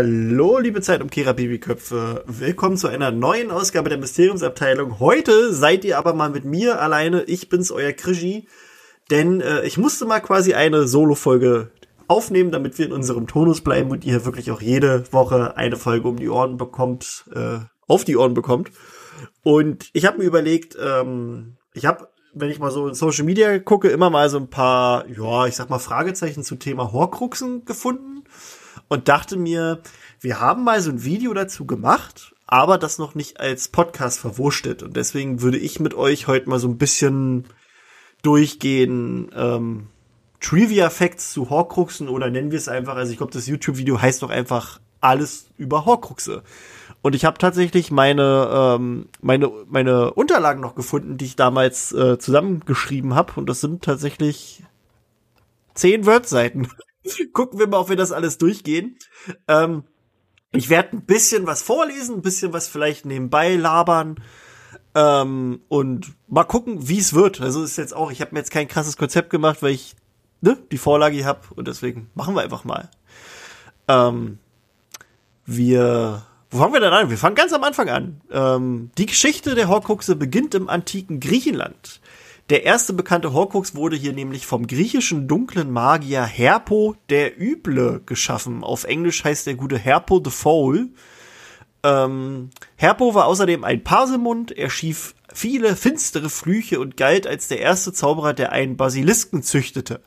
Hallo, liebe Zeitumkehrer Babyköpfe. Willkommen zu einer neuen Ausgabe der Mysteriumsabteilung. Heute seid ihr aber mal mit mir alleine. Ich bin's, euer Krischi. Denn äh, ich musste mal quasi eine Solo-Folge aufnehmen, damit wir in unserem Tonus bleiben und ihr wirklich auch jede Woche eine Folge um die Ohren bekommt, äh, auf die Ohren bekommt. Und ich habe mir überlegt, ähm, ich habe, wenn ich mal so in Social Media gucke, immer mal so ein paar, ja, ich sag mal Fragezeichen zum Thema Horcruxen gefunden und dachte mir, wir haben mal so ein Video dazu gemacht, aber das noch nicht als Podcast verwurstet. Und deswegen würde ich mit euch heute mal so ein bisschen durchgehen, ähm, Trivia Facts zu Horcruxen oder nennen wir es einfach, also ich glaube, das YouTube-Video heißt doch einfach alles über Horcruxe. Und ich habe tatsächlich meine, ähm, meine, meine Unterlagen noch gefunden, die ich damals äh, zusammengeschrieben habe. Und das sind tatsächlich zehn Word-Seiten. Gucken wir mal, ob wir das alles durchgehen. Ähm, ich werde ein bisschen was vorlesen, ein bisschen was vielleicht nebenbei labern. Ähm, und mal gucken, wie es wird. Also ist jetzt auch, ich habe mir jetzt kein krasses Konzept gemacht, weil ich ne, die Vorlage hier habe und deswegen machen wir einfach mal. Ähm, wir, wo fangen wir denn an? Wir fangen ganz am Anfang an. Ähm, die Geschichte der Horcruxe beginnt im antiken Griechenland. Der erste bekannte Horcrux wurde hier nämlich vom griechischen dunklen Magier Herpo der Üble geschaffen. Auf Englisch heißt der gute Herpo the Foul. Ähm, Herpo war außerdem ein Parsemund, er schief viele finstere Flüche und galt als der erste Zauberer, der einen Basilisken züchtete.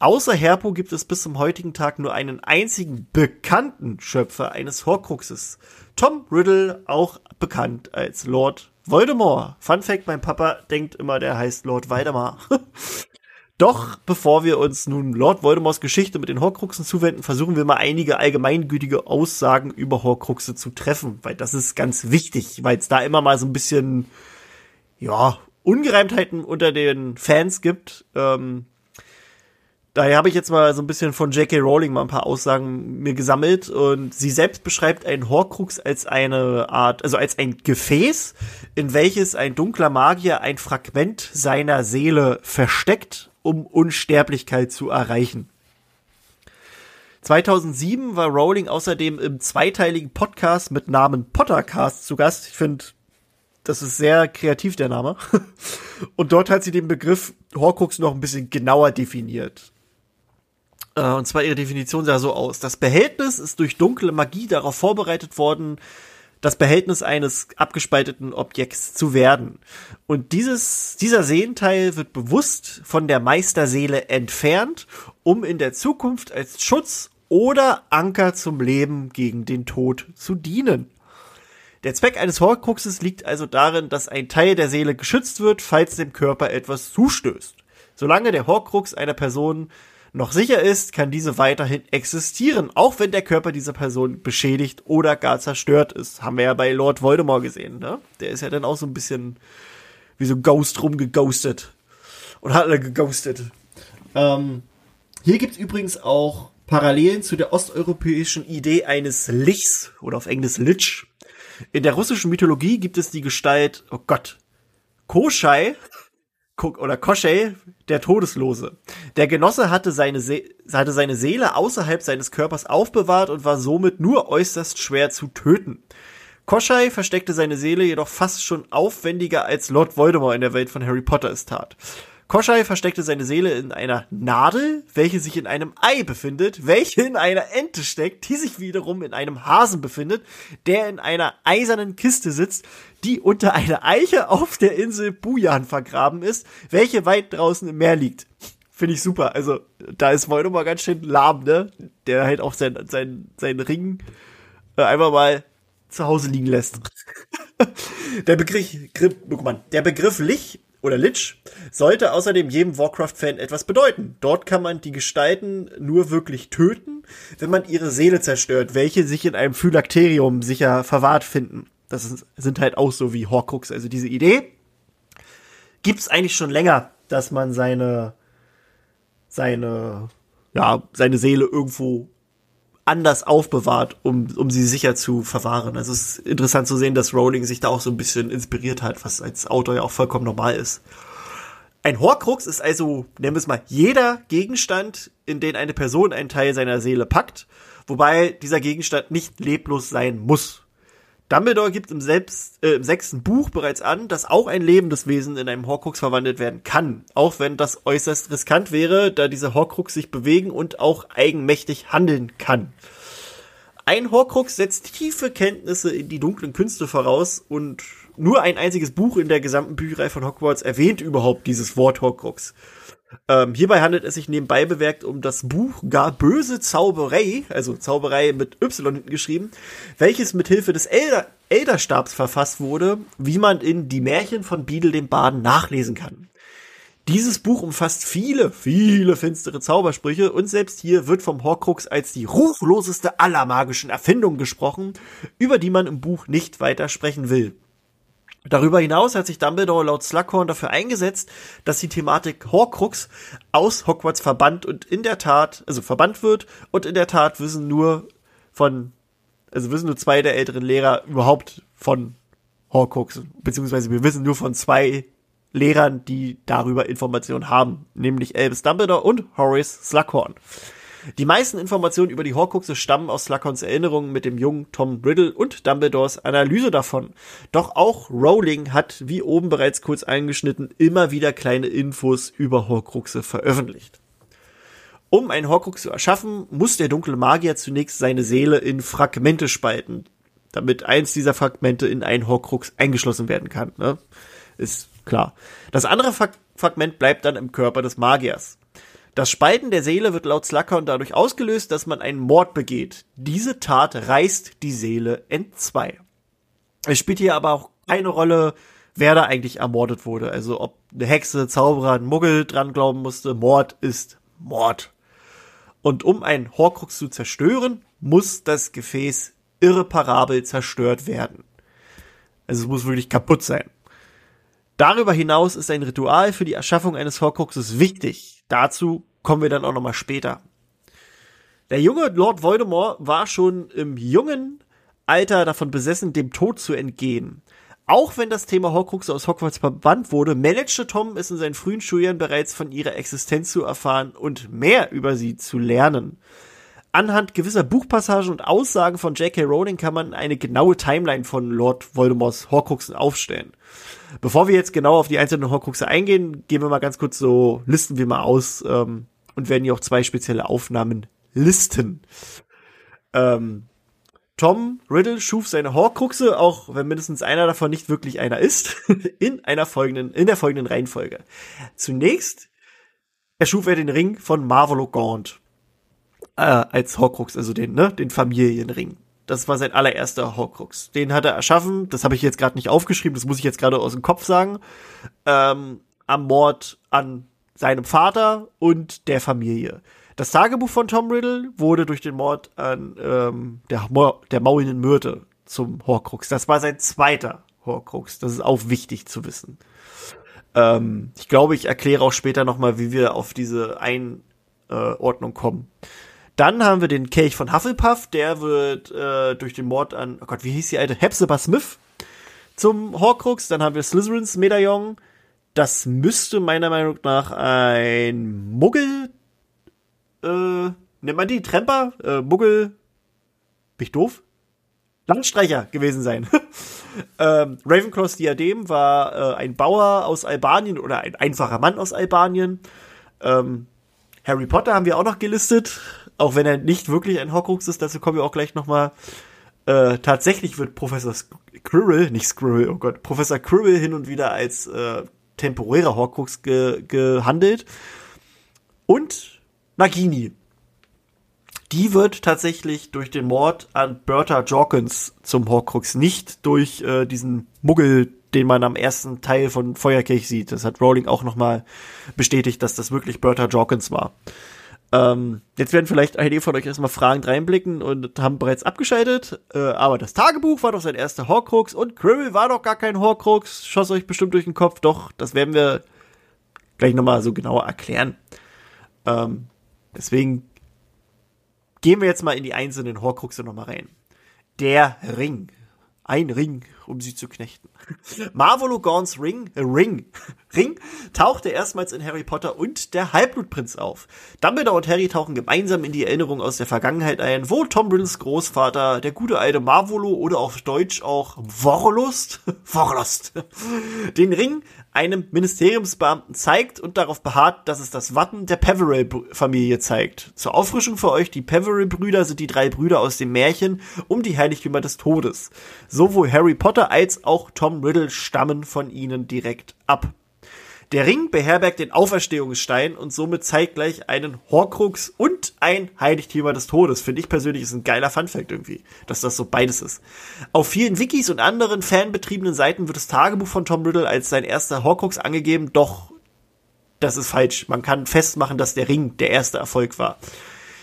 Außer Herpo gibt es bis zum heutigen Tag nur einen einzigen bekannten Schöpfer eines Horcruxes. Tom Riddle, auch bekannt als Lord Voldemort. Fun Fact, mein Papa denkt immer, der heißt Lord Weidemar. Doch bevor wir uns nun Lord Voldemorts Geschichte mit den Horcruxen zuwenden, versuchen wir mal einige allgemeingültige Aussagen über Horcruxe zu treffen, weil das ist ganz wichtig, weil es da immer mal so ein bisschen, ja, Ungereimtheiten unter den Fans gibt. Ähm, Daher habe ich jetzt mal so ein bisschen von J.K. Rowling mal ein paar Aussagen mir gesammelt und sie selbst beschreibt einen Horcrux als eine Art, also als ein Gefäß, in welches ein dunkler Magier ein Fragment seiner Seele versteckt, um Unsterblichkeit zu erreichen. 2007 war Rowling außerdem im zweiteiligen Podcast mit Namen Pottercast zu Gast. Ich finde, das ist sehr kreativ, der Name. Und dort hat sie den Begriff Horcrux noch ein bisschen genauer definiert. Äh, und zwar ihre Definition sah so aus. Das Behältnis ist durch dunkle Magie darauf vorbereitet worden, das Behältnis eines abgespalteten Objekts zu werden. Und dieses, dieser Seelenteil wird bewusst von der Meisterseele entfernt, um in der Zukunft als Schutz oder Anker zum Leben gegen den Tod zu dienen. Der Zweck eines Horcruxes liegt also darin, dass ein Teil der Seele geschützt wird, falls dem Körper etwas zustößt. Solange der Horcrux einer Person noch sicher ist, kann diese weiterhin existieren, auch wenn der Körper dieser Person beschädigt oder gar zerstört ist. Haben wir ja bei Lord Voldemort gesehen, ne? Der ist ja dann auch so ein bisschen wie so Ghost rumgeghostet. Und hat er geghostet. Ähm, hier gibt's übrigens auch Parallelen zu der osteuropäischen Idee eines Lichs oder auf Englisch Lich. In der russischen Mythologie gibt es die Gestalt, oh Gott, Koschei, oder Koschei, der Todeslose. Der Genosse hatte seine, See hatte seine Seele außerhalb seines Körpers aufbewahrt und war somit nur äußerst schwer zu töten. Koschei versteckte seine Seele jedoch fast schon aufwendiger als Lord Voldemort in der Welt von Harry Potter es tat. Koschei versteckte seine Seele in einer Nadel, welche sich in einem Ei befindet, welche in einer Ente steckt, die sich wiederum in einem Hasen befindet, der in einer eisernen Kiste sitzt, die unter einer Eiche auf der Insel Bujan vergraben ist, welche weit draußen im Meer liegt. Finde ich super. Also, da ist Voldemort ganz schön lahm, ne? Der halt auch sein, sein, sein Ring äh, einfach mal zu Hause liegen lässt. der Begriff, mal, der Begriff Lich oder Lich sollte außerdem jedem Warcraft-Fan etwas bedeuten. Dort kann man die Gestalten nur wirklich töten, wenn man ihre Seele zerstört, welche sich in einem Phylakterium sicher verwahrt finden. Das sind halt auch so wie Horcrux. Also diese Idee gibt's eigentlich schon länger, dass man seine, seine, ja, seine Seele irgendwo anders aufbewahrt, um, um sie sicher zu verwahren. Also es ist interessant zu sehen, dass Rowling sich da auch so ein bisschen inspiriert hat, was als Autor ja auch vollkommen normal ist. Ein Horcrux ist also, nennen wir es mal, jeder Gegenstand, in den eine Person einen Teil seiner Seele packt wobei dieser Gegenstand nicht leblos sein muss. Dumbledore gibt im, selbst, äh, im sechsten Buch bereits an, dass auch ein lebendes Wesen in einem Horcrux verwandelt werden kann, auch wenn das äußerst riskant wäre, da dieser Horcrux sich bewegen und auch eigenmächtig handeln kann. Ein Horcrux setzt tiefe Kenntnisse in die dunklen Künste voraus und nur ein einziges Buch in der gesamten Bücherei von Hogwarts erwähnt überhaupt dieses Wort Horcrux. Ähm, hierbei handelt es sich nebenbei bewerkt um das Buch Gar böse Zauberei, also Zauberei mit Y geschrieben, welches mit Hilfe des Elder Elderstabs verfasst wurde, wie man in Die Märchen von Biedel dem Baden nachlesen kann. Dieses Buch umfasst viele, viele finstere Zaubersprüche und selbst hier wird vom Horcrux als die ruchloseste aller magischen Erfindungen gesprochen, über die man im Buch nicht weiter sprechen will. Darüber hinaus hat sich Dumbledore laut Slughorn dafür eingesetzt, dass die Thematik Horcrux aus Hogwarts verbannt und in der Tat, also verbannt wird und in der Tat wissen nur von, also wissen nur zwei der älteren Lehrer überhaupt von Horcrux, beziehungsweise wir wissen nur von zwei Lehrern, die darüber Informationen haben, nämlich Albus Dumbledore und Horace Slughorn. Die meisten Informationen über die Horcruxe stammen aus Slughorns Erinnerungen mit dem jungen Tom Riddle und Dumbledores Analyse davon. Doch auch Rowling hat, wie oben bereits kurz eingeschnitten, immer wieder kleine Infos über Horcruxe veröffentlicht. Um einen Horcrux zu erschaffen, muss der dunkle Magier zunächst seine Seele in Fragmente spalten, damit eins dieser Fragmente in einen Horcrux eingeschlossen werden kann. Ne? Ist klar. Das andere Fragment bleibt dann im Körper des Magiers. Das Spalten der Seele wird laut Slughorn dadurch ausgelöst, dass man einen Mord begeht. Diese Tat reißt die Seele entzwei. Es spielt hier aber auch keine Rolle, wer da eigentlich ermordet wurde. Also ob eine Hexe, Zauberer, ein Muggel dran glauben musste. Mord ist Mord. Und um einen Horcrux zu zerstören, muss das Gefäß irreparabel zerstört werden. Also es muss wirklich kaputt sein. Darüber hinaus ist ein Ritual für die Erschaffung eines Horcruxes wichtig. Dazu kommen wir dann auch nochmal später. Der junge Lord Voldemort war schon im jungen Alter davon besessen, dem Tod zu entgehen. Auch wenn das Thema Horcruxe aus Hogwarts verbannt wurde, managte Tom es in seinen frühen Schuljahren bereits von ihrer Existenz zu erfahren und mehr über sie zu lernen. Anhand gewisser Buchpassagen und Aussagen von J.K. Rowling kann man eine genaue Timeline von Lord Voldemorts Horcruxen aufstellen. Bevor wir jetzt genau auf die einzelnen Horcruxe eingehen, gehen wir mal ganz kurz so, listen wir mal aus ähm, und werden hier auch zwei spezielle Aufnahmen listen. Ähm, Tom Riddle schuf seine Horcruxe, auch wenn mindestens einer davon nicht wirklich einer ist, in einer folgenden, in der folgenden Reihenfolge. Zunächst erschuf er den Ring von Marvolo Gaunt äh, als Horcrux, also den, ne, den Familienring. Das war sein allererster Horcrux. Den hat er erschaffen, das habe ich jetzt gerade nicht aufgeschrieben, das muss ich jetzt gerade aus dem Kopf sagen, ähm, am Mord an seinem Vater und der Familie. Das Tagebuch von Tom Riddle wurde durch den Mord an ähm, der, der maulenden Myrte zum Horcrux. Das war sein zweiter Horcrux. Das ist auch wichtig zu wissen. Ähm, ich glaube, ich erkläre auch später nochmal, wie wir auf diese Einordnung kommen. Dann haben wir den Kelch von Hufflepuff, der wird äh, durch den Mord an, oh Gott, wie hieß die alte? Hepzibah Smith zum Horcrux. Dann haben wir Slytherins Medaillon. Das müsste meiner Meinung nach ein Muggel, äh, nennt man die? Tremper? Äh, Muggel, bin ich doof? Landstreicher gewesen sein. ähm, Ravenclaws Diadem war äh, ein Bauer aus Albanien oder ein einfacher Mann aus Albanien. Ähm, Harry Potter haben wir auch noch gelistet. Auch wenn er nicht wirklich ein Horcrux ist, dazu kommen wir auch gleich nochmal. Äh, tatsächlich wird Professor Quirrell, nicht Squirrel, oh Gott, Professor Quirrell hin und wieder als äh, temporärer Horcrux ge gehandelt. Und Nagini. Die wird tatsächlich durch den Mord an Bertha Jorkins zum Horcrux, nicht durch äh, diesen Muggel, den man am ersten Teil von Feuerkelch sieht. Das hat Rowling auch nochmal bestätigt, dass das wirklich Bertha Jorkins war. Ähm, jetzt werden vielleicht einige von euch erstmal fragend reinblicken und haben bereits abgeschaltet. Äh, aber das Tagebuch war doch sein erster Horcrux und Quirrell war doch gar kein Horcrux. Schoss euch bestimmt durch den Kopf. Doch, das werden wir gleich nochmal so genauer erklären. Ähm, deswegen gehen wir jetzt mal in die einzelnen Horcruxe nochmal rein. Der Ring. Ein Ring um sie zu knechten. Marvolo Gorns Ring, äh, Ring, Ring tauchte erstmals in Harry Potter und der Halbblutprinz auf. Dumbledore und Harry tauchen gemeinsam in die Erinnerung aus der Vergangenheit ein, wo Tom Riddles Großvater, der gute alte Marvolo oder auf Deutsch auch Worlust, Worlust, den Ring einem Ministeriumsbeamten zeigt und darauf beharrt, dass es das Wappen der Peverell-Familie zeigt. Zur Auffrischung für euch, die Peverell-Brüder sind die drei Brüder aus dem Märchen um die Heiligtümer des Todes. Sowohl Harry Potter als auch Tom Riddle stammen von ihnen direkt ab. Der Ring beherbergt den Auferstehungsstein und somit zeitgleich einen Horcrux und ein Heiligtümer des Todes. Finde ich persönlich ist ein geiler Funfact irgendwie, dass das so beides ist. Auf vielen Wikis und anderen fanbetriebenen Seiten wird das Tagebuch von Tom Riddle als sein erster Horcrux angegeben, doch das ist falsch. Man kann festmachen, dass der Ring der erste Erfolg war.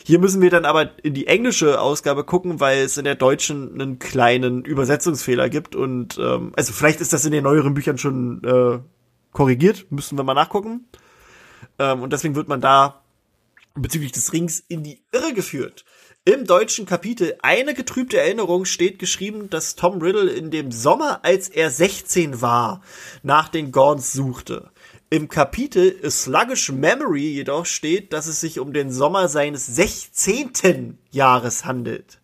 Hier müssen wir dann aber in die englische Ausgabe gucken, weil es in der deutschen einen kleinen Übersetzungsfehler gibt und ähm, also vielleicht ist das in den neueren Büchern schon äh, korrigiert, müssen wir mal nachgucken. Ähm, und deswegen wird man da bezüglich des Rings in die Irre geführt. Im deutschen Kapitel Eine getrübte Erinnerung steht geschrieben, dass Tom Riddle in dem Sommer, als er 16 war, nach den Gorns suchte. Im Kapitel A Sluggish Memory jedoch steht, dass es sich um den Sommer seines 16. Jahres handelt.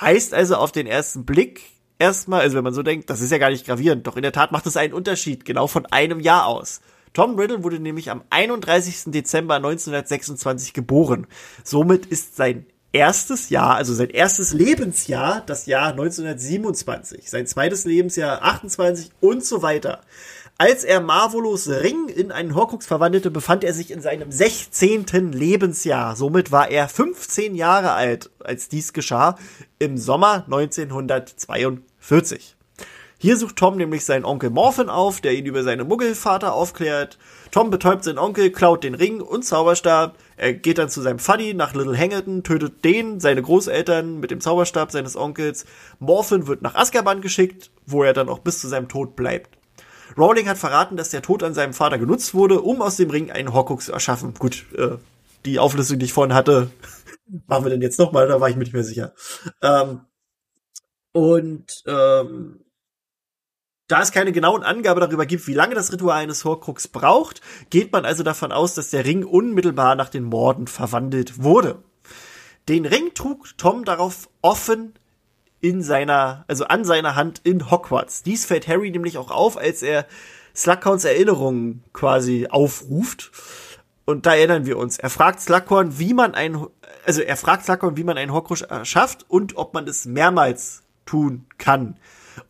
Heißt also auf den ersten Blick, erstmal, also wenn man so denkt, das ist ja gar nicht gravierend, doch in der Tat macht es einen Unterschied, genau von einem Jahr aus. Tom Riddle wurde nämlich am 31. Dezember 1926 geboren. Somit ist sein erstes Jahr, also sein erstes Lebensjahr, das Jahr 1927, sein zweites Lebensjahr 28 und so weiter. Als er Marvolos Ring in einen Horcrux verwandelte, befand er sich in seinem 16. Lebensjahr. Somit war er 15 Jahre alt, als dies geschah, im Sommer 1942. Hier sucht Tom nämlich seinen Onkel Morphin auf, der ihn über seinen Muggelvater aufklärt. Tom betäubt seinen Onkel, klaut den Ring und Zauberstab. Er geht dann zu seinem Fuddy nach Little Hangleton, tötet den, seine Großeltern mit dem Zauberstab seines Onkels. Morphin wird nach Azkaban geschickt, wo er dann auch bis zu seinem Tod bleibt. Rowling hat verraten, dass der Tod an seinem Vater genutzt wurde, um aus dem Ring einen Horcrux zu erschaffen. Gut, äh, die Auflistung, die ich vorhin hatte, machen wir denn jetzt nochmal, da war ich mir nicht mehr sicher. Ähm, und ähm, da es keine genauen Angabe darüber gibt, wie lange das Ritual eines Horcrux braucht, geht man also davon aus, dass der Ring unmittelbar nach den Morden verwandelt wurde. Den Ring trug Tom darauf offen in seiner, also an seiner Hand in Hogwarts. Dies fällt Harry nämlich auch auf, als er Slughorns Erinnerungen quasi aufruft. Und da erinnern wir uns. Er fragt Slughorn, wie man ein, also er fragt Slughorn, wie man einen Horcrux schafft und ob man es mehrmals tun kann.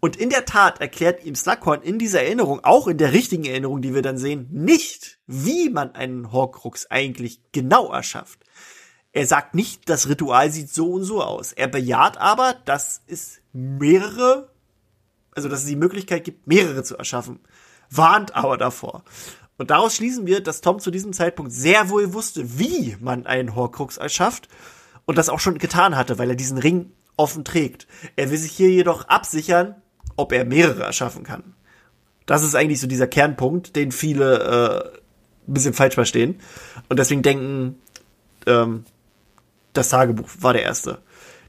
Und in der Tat erklärt ihm Slughorn in dieser Erinnerung, auch in der richtigen Erinnerung, die wir dann sehen, nicht, wie man einen Horcrux eigentlich genau erschafft. Er sagt nicht, das Ritual sieht so und so aus. Er bejaht aber, dass es mehrere, also dass es die Möglichkeit gibt, mehrere zu erschaffen. Warnt aber davor. Und daraus schließen wir, dass Tom zu diesem Zeitpunkt sehr wohl wusste, wie man einen Horcrux erschafft und das auch schon getan hatte, weil er diesen Ring offen trägt. Er will sich hier jedoch absichern, ob er mehrere erschaffen kann. Das ist eigentlich so dieser Kernpunkt, den viele äh, ein bisschen falsch verstehen und deswegen denken, ähm, das Tagebuch war der erste.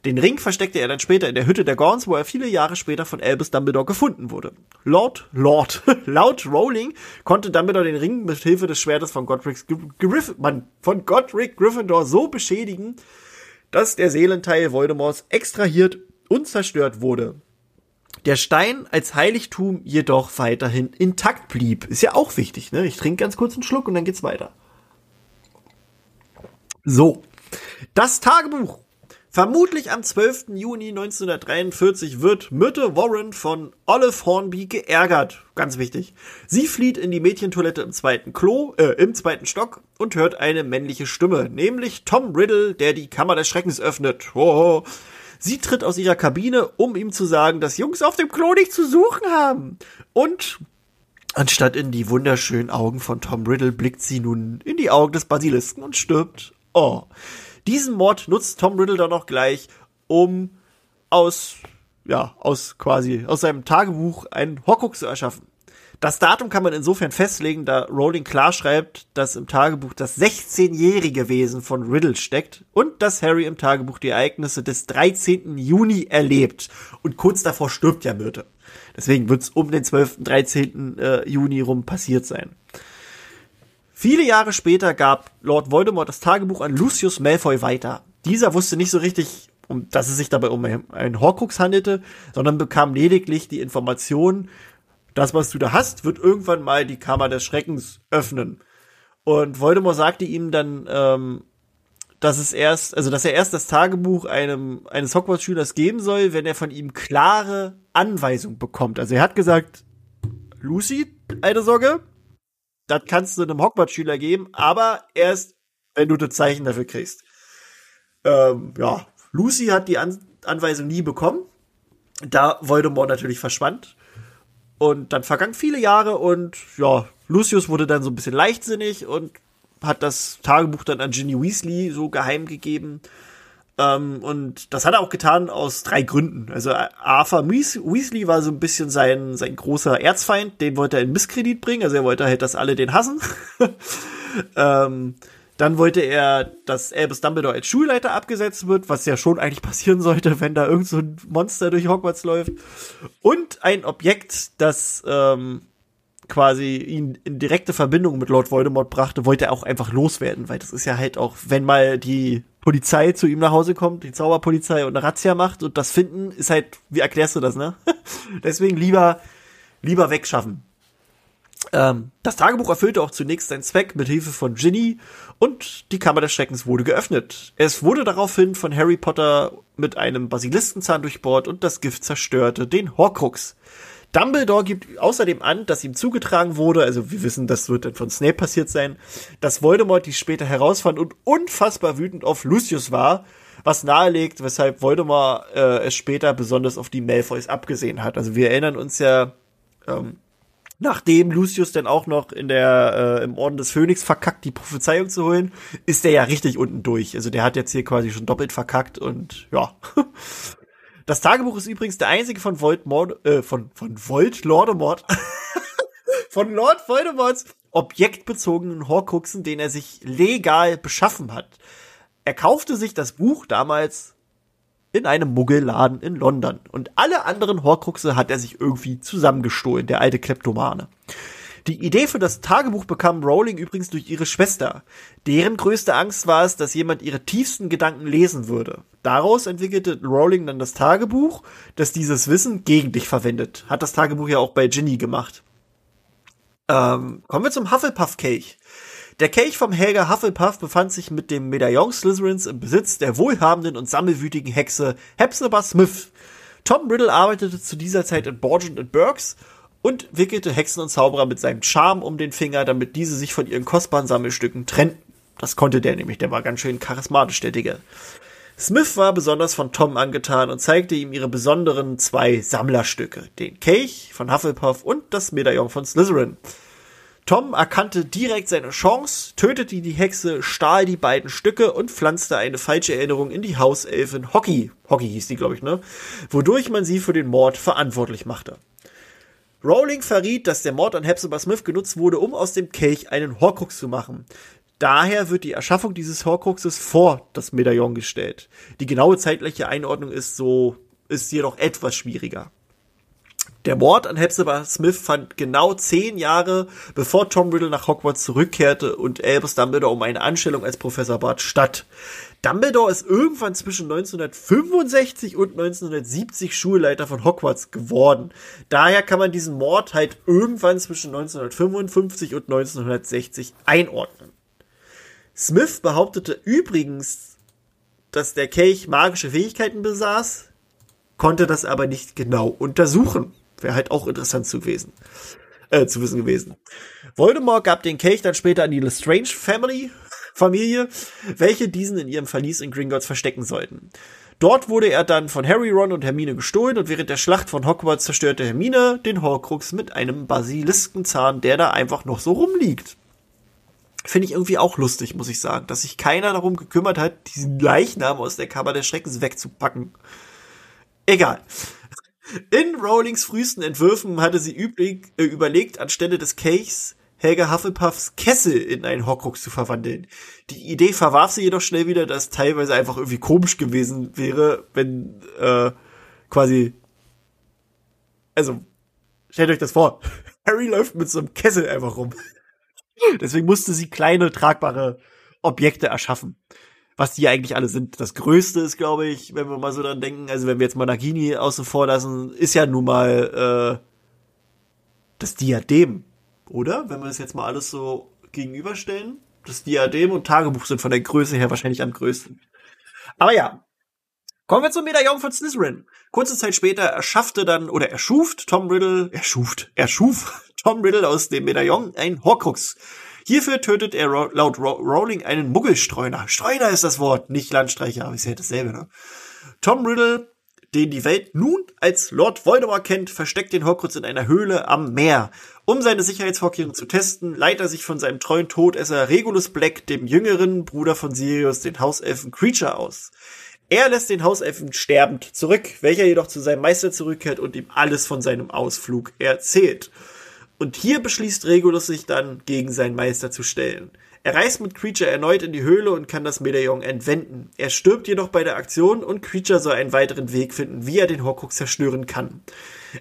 Den Ring versteckte er dann später in der Hütte der Gorns, wo er viele Jahre später von Albus Dumbledore gefunden wurde. Lord, Lord, laut Rowling konnte Dumbledore den Ring mit Hilfe des Schwertes von Godric, Griff, man, von Godric Gryffindor so beschädigen, dass der Seelenteil Voldemorts extrahiert und zerstört wurde. Der Stein als Heiligtum jedoch weiterhin intakt blieb. Ist ja auch wichtig, ne? Ich trinke ganz kurz einen Schluck und dann geht's weiter. So. Das Tagebuch. Vermutlich am 12. Juni 1943 wird Mütte Warren von Olive Hornby geärgert. Ganz wichtig. Sie flieht in die Mädchentoilette im zweiten Klo, äh, im zweiten Stock und hört eine männliche Stimme, nämlich Tom Riddle, der die Kammer des Schreckens öffnet. Oh. Sie tritt aus ihrer Kabine, um ihm zu sagen, dass Jungs auf dem Klo nicht zu suchen haben. Und anstatt in die wunderschönen Augen von Tom Riddle blickt sie nun in die Augen des Basilisken und stirbt. Oh. Diesen Mord nutzt Tom Riddle dann auch gleich, um aus, ja, aus quasi, aus seinem Tagebuch einen Horcrux zu erschaffen. Das Datum kann man insofern festlegen, da Rowling klar schreibt, dass im Tagebuch das 16-jährige Wesen von Riddle steckt und dass Harry im Tagebuch die Ereignisse des 13. Juni erlebt. Und kurz davor stirbt ja Myrte. Deswegen wird es um den 12. 13. Äh, Juni rum passiert sein. Viele Jahre später gab Lord Voldemort das Tagebuch an Lucius Malfoy weiter. Dieser wusste nicht so richtig, um, dass es sich dabei um einen Horcrux handelte, sondern bekam lediglich die Information, das, was du da hast, wird irgendwann mal die Kammer des Schreckens öffnen. Und Voldemort sagte ihm dann, ähm, dass es erst, also dass er erst das Tagebuch einem eines Hogwarts-Schülers geben soll, wenn er von ihm klare Anweisung bekommt. Also er hat gesagt, Lucy, eine Sorge, das kannst du einem Hogwarts-Schüler geben, aber erst, wenn du das Zeichen dafür kriegst. Ähm, ja, Lucy hat die An Anweisung nie bekommen, da Voldemort natürlich verschwand. Und dann vergangen viele Jahre und ja, Lucius wurde dann so ein bisschen leichtsinnig und hat das Tagebuch dann an Ginny Weasley so geheim gegeben. Ähm, und das hat er auch getan aus drei Gründen. Also Arthur Weasley war so ein bisschen sein, sein großer Erzfeind, den wollte er in Misskredit bringen, also er wollte halt, dass alle den hassen. ähm, dann wollte er, dass Albus Dumbledore als Schulleiter abgesetzt wird, was ja schon eigentlich passieren sollte, wenn da irgend so ein Monster durch Hogwarts läuft. Und ein Objekt, das ähm, quasi ihn in direkte Verbindung mit Lord Voldemort brachte, wollte er auch einfach loswerden, weil das ist ja halt auch, wenn mal die Polizei zu ihm nach Hause kommt, die Zauberpolizei und eine Razzia macht und das finden, ist halt, wie erklärst du das, ne? Deswegen lieber, lieber wegschaffen. Ähm, das Tagebuch erfüllte auch zunächst seinen Zweck mit Hilfe von Ginny und die Kammer des Schreckens wurde geöffnet. Es wurde daraufhin von Harry Potter mit einem Basiliskenzahn durchbohrt und das Gift zerstörte den Horcrux. Dumbledore gibt außerdem an, dass ihm zugetragen wurde, also wir wissen, das wird dann von Snape passiert sein, dass Voldemort dies später herausfand und unfassbar wütend auf Lucius war, was nahelegt, weshalb Voldemort äh, es später besonders auf die Malfoys abgesehen hat. Also wir erinnern uns ja, ähm, nachdem Lucius dann auch noch in der äh, im Orden des Phönix verkackt, die Prophezeiung zu holen, ist der ja richtig unten durch. Also der hat jetzt hier quasi schon doppelt verkackt und ja. Das Tagebuch ist übrigens der einzige von Volt Mord, äh, von von Volt Lordemort von Lord Voldemorts objektbezogenen Horcruxen, den er sich legal beschaffen hat. Er kaufte sich das Buch damals in einem Muggelladen in London. Und alle anderen Horcruxe hat er sich irgendwie zusammengestohlen, der alte Kleptomane. Die Idee für das Tagebuch bekam Rowling übrigens durch ihre Schwester. Deren größte Angst war es, dass jemand ihre tiefsten Gedanken lesen würde. Daraus entwickelte Rowling dann das Tagebuch, das dieses Wissen gegen dich verwendet. Hat das Tagebuch ja auch bei Ginny gemacht. Ähm, kommen wir zum Hufflepuff-Kelch. Der Kelch vom Helga Hufflepuff befand sich mit dem Medaillon Slytherins im Besitz der wohlhabenden und sammelwütigen Hexe Hepzibah Smith. Tom Riddle arbeitete zu dieser Zeit in Borgent Burks und wickelte Hexen und Zauberer mit seinem Charme um den Finger, damit diese sich von ihren kostbaren Sammelstücken trennten. Das konnte der nämlich, der war ganz schön charismatisch, der Digge. Smith war besonders von Tom angetan und zeigte ihm ihre besonderen zwei Sammlerstücke, den Kelch von Hufflepuff und das Medaillon von Slytherin. Tom erkannte direkt seine Chance, tötete die Hexe, stahl die beiden Stücke und pflanzte eine falsche Erinnerung in die Hauselfin Hockey. Hockey hieß die, glaube ich, ne? Wodurch man sie für den Mord verantwortlich machte. Rowling verriet, dass der Mord an Hepzibah Smith genutzt wurde, um aus dem Kelch einen Horcrux zu machen. Daher wird die Erschaffung dieses Horcruxes vor das Medaillon gestellt. Die genaue zeitliche Einordnung ist so, ist jedoch etwas schwieriger. Der Mord an Hepzibah Smith fand genau zehn Jahre bevor Tom Riddle nach Hogwarts zurückkehrte und Albus Dumbledore um eine Anstellung als Professor bat statt. Dumbledore ist irgendwann zwischen 1965 und 1970 Schulleiter von Hogwarts geworden. Daher kann man diesen Mord halt irgendwann zwischen 1955 und 1960 einordnen. Smith behauptete übrigens, dass der Kelch magische Fähigkeiten besaß, konnte das aber nicht genau untersuchen. Wäre halt auch interessant zu gewesen. Äh, zu wissen gewesen. Voldemort gab den Kelch dann später an die Lestrange Family, Familie, welche diesen in ihrem Verlies in Gringotts verstecken sollten. Dort wurde er dann von Harry, Ron und Hermine gestohlen und während der Schlacht von Hogwarts zerstörte Hermine den Horcrux mit einem Basiliskenzahn, der da einfach noch so rumliegt. Finde ich irgendwie auch lustig, muss ich sagen, dass sich keiner darum gekümmert hat, diesen Leichnam aus der Kammer des Schreckens wegzupacken. Egal. In Rowlings frühesten Entwürfen hatte sie üblich, äh, überlegt, anstelle des Kelchs Helga Hufflepuffs Kessel in einen Horcrux zu verwandeln. Die Idee verwarf sie jedoch schnell wieder, dass teilweise einfach irgendwie komisch gewesen wäre, wenn äh, quasi also stellt euch das vor, Harry läuft mit so einem Kessel einfach rum. Deswegen musste sie kleine tragbare Objekte erschaffen was die eigentlich alle sind. Das Größte ist, glaube ich, wenn wir mal so dran denken, also wenn wir jetzt mal Nagini außen vor lassen, ist ja nun mal äh, das Diadem, oder? Wenn wir das jetzt mal alles so gegenüberstellen. Das Diadem und Tagebuch sind von der Größe her wahrscheinlich am größten. Aber ja, Kommen wir zum Medaillon von Slytherin. Kurze Zeit später erschaffte dann, oder erschuf Tom Riddle, erschuf, erschuf Tom Riddle aus dem Medaillon ein Horcrux. Hierfür tötet er laut Rowling einen Muggelstreuner. Streuner ist das Wort, nicht Landstreicher, aber ist ja dasselbe, ne? Tom Riddle, den die Welt nun als Lord Voldemort kennt, versteckt den Horcrux in einer Höhle am Meer. Um seine Sicherheitsvorkehrungen zu testen, leitet er sich von seinem treuen Todesser Regulus Black, dem jüngeren Bruder von Sirius, den Hauselfen Creature aus. Er lässt den Hauselfen sterbend zurück, welcher jedoch zu seinem Meister zurückkehrt und ihm alles von seinem Ausflug erzählt. Und hier beschließt Regulus sich dann, gegen seinen Meister zu stellen. Er reist mit Creature erneut in die Höhle und kann das Medaillon entwenden. Er stirbt jedoch bei der Aktion und Creature soll einen weiteren Weg finden, wie er den Horcrux zerstören kann.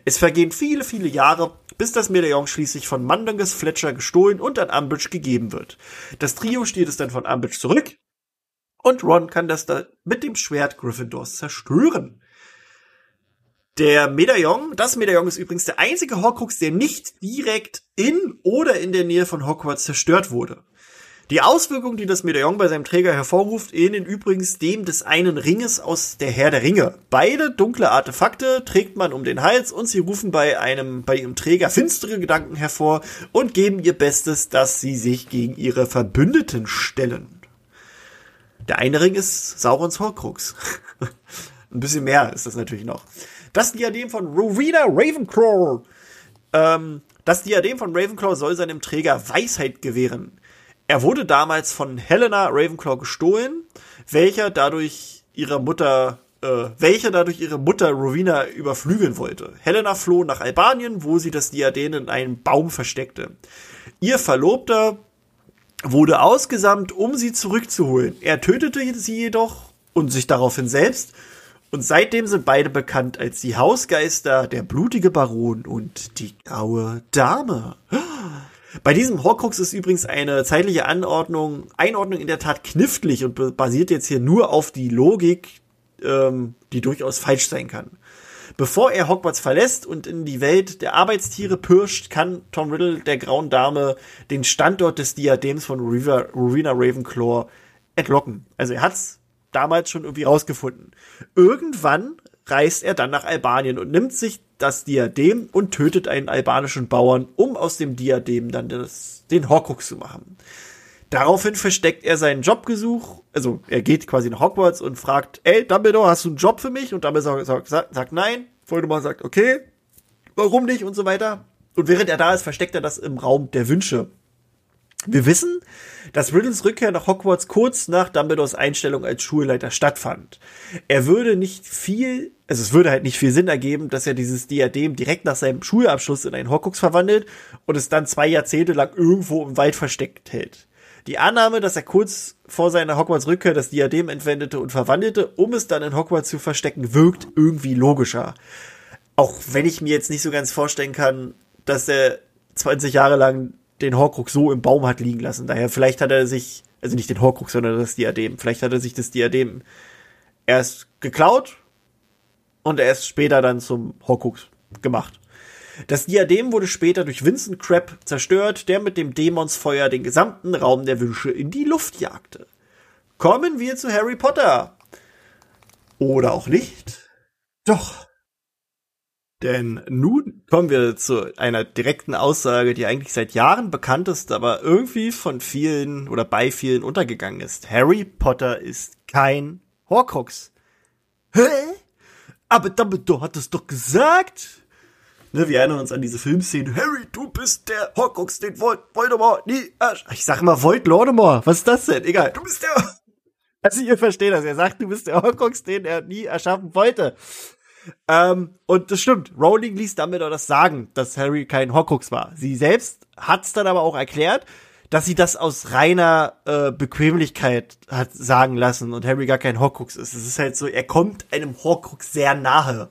Es vergehen viele, viele Jahre, bis das Medaillon schließlich von Mandungus Fletcher gestohlen und an Umbridge gegeben wird. Das Trio steht es dann von Umbridge zurück und Ron kann das da mit dem Schwert Gryffindors zerstören. Der Medaillon, das Medaillon ist übrigens der einzige Horcrux, der nicht direkt in oder in der Nähe von Hogwarts zerstört wurde. Die Auswirkungen, die das Medaillon bei seinem Träger hervorruft, ähneln übrigens dem des einen Ringes aus der Herr der Ringe. Beide dunkle Artefakte trägt man um den Hals und sie rufen bei einem, bei ihrem Träger finstere Gedanken hervor und geben ihr Bestes, dass sie sich gegen ihre Verbündeten stellen. Der eine Ring ist Saurons Horcrux. Ein bisschen mehr ist das natürlich noch. Das Diadem von Rowena Ravenclaw. Ähm, das Diadem von Ravenclaw soll seinem Träger Weisheit gewähren. Er wurde damals von Helena Ravenclaw gestohlen, welcher dadurch ihre Mutter äh, welche dadurch ihre Mutter Rowena überflügeln wollte. Helena floh nach Albanien, wo sie das Diadem in einem Baum versteckte. Ihr Verlobter wurde ausgesandt, um sie zurückzuholen. Er tötete sie jedoch und sich daraufhin selbst und seitdem sind beide bekannt als die Hausgeister, der blutige Baron und die graue Dame. Bei diesem Horcrux ist übrigens eine zeitliche Anordnung, Einordnung in der Tat knifflig und basiert jetzt hier nur auf die Logik, ähm, die durchaus falsch sein kann. Bevor er Hogwarts verlässt und in die Welt der Arbeitstiere pirscht, kann Tom Riddle der grauen Dame den Standort des Diadems von Rowena Ravenclaw entlocken. Also er hat's damals schon irgendwie rausgefunden. Irgendwann reist er dann nach Albanien und nimmt sich das Diadem und tötet einen albanischen Bauern, um aus dem Diadem dann das, den Horcrux zu machen. Daraufhin versteckt er seinen Jobgesuch, also er geht quasi nach Hogwarts und fragt, ey Dumbledore, hast du einen Job für mich? Und Dumbledore sagt, sagt, sagt nein. Voldemort sagt, okay, warum nicht und so weiter. Und während er da ist, versteckt er das im Raum der Wünsche. Wir wissen, dass Riddles Rückkehr nach Hogwarts kurz nach Dumbledores Einstellung als Schulleiter stattfand. Er würde nicht viel, also es würde halt nicht viel Sinn ergeben, dass er dieses Diadem direkt nach seinem Schulabschluss in einen Horcrux verwandelt und es dann zwei Jahrzehnte lang irgendwo im Wald versteckt hält. Die Annahme, dass er kurz vor seiner Hogwarts Rückkehr das Diadem entwendete und verwandelte, um es dann in Hogwarts zu verstecken, wirkt irgendwie logischer. Auch wenn ich mir jetzt nicht so ganz vorstellen kann, dass er 20 Jahre lang den Horcrux so im Baum hat liegen lassen. Daher vielleicht hat er sich, also nicht den Horcrux, sondern das Diadem. Vielleicht hat er sich das Diadem erst geklaut und erst später dann zum Horcrux gemacht. Das Diadem wurde später durch Vincent Crab zerstört, der mit dem Dämonsfeuer den gesamten Raum der Wünsche in die Luft jagte. Kommen wir zu Harry Potter. Oder auch nicht. Doch. Denn nun kommen wir zu einer direkten Aussage, die eigentlich seit Jahren bekannt ist, aber irgendwie von vielen oder bei vielen untergegangen ist. Harry Potter ist kein Horcrux. Hä? Aber Dumbledore hat es doch gesagt. Ne, wir erinnern uns an diese Filmszene. Harry, du bist der Horcrux, den Vold Voldemort nie Ich sag mal Vold Lordemort. Was ist das denn? Egal. Du bist der... Also ihr versteht das. Er sagt, du bist der Horcrux, den er nie erschaffen wollte. ähm, und das stimmt. Rowling ließ Dumbledore das sagen, dass Harry kein Horcrux war. Sie selbst hat's dann aber auch erklärt, dass sie das aus reiner äh, Bequemlichkeit hat sagen lassen und Harry gar kein Horcrux ist. Es ist halt so, er kommt einem Horcrux sehr nahe.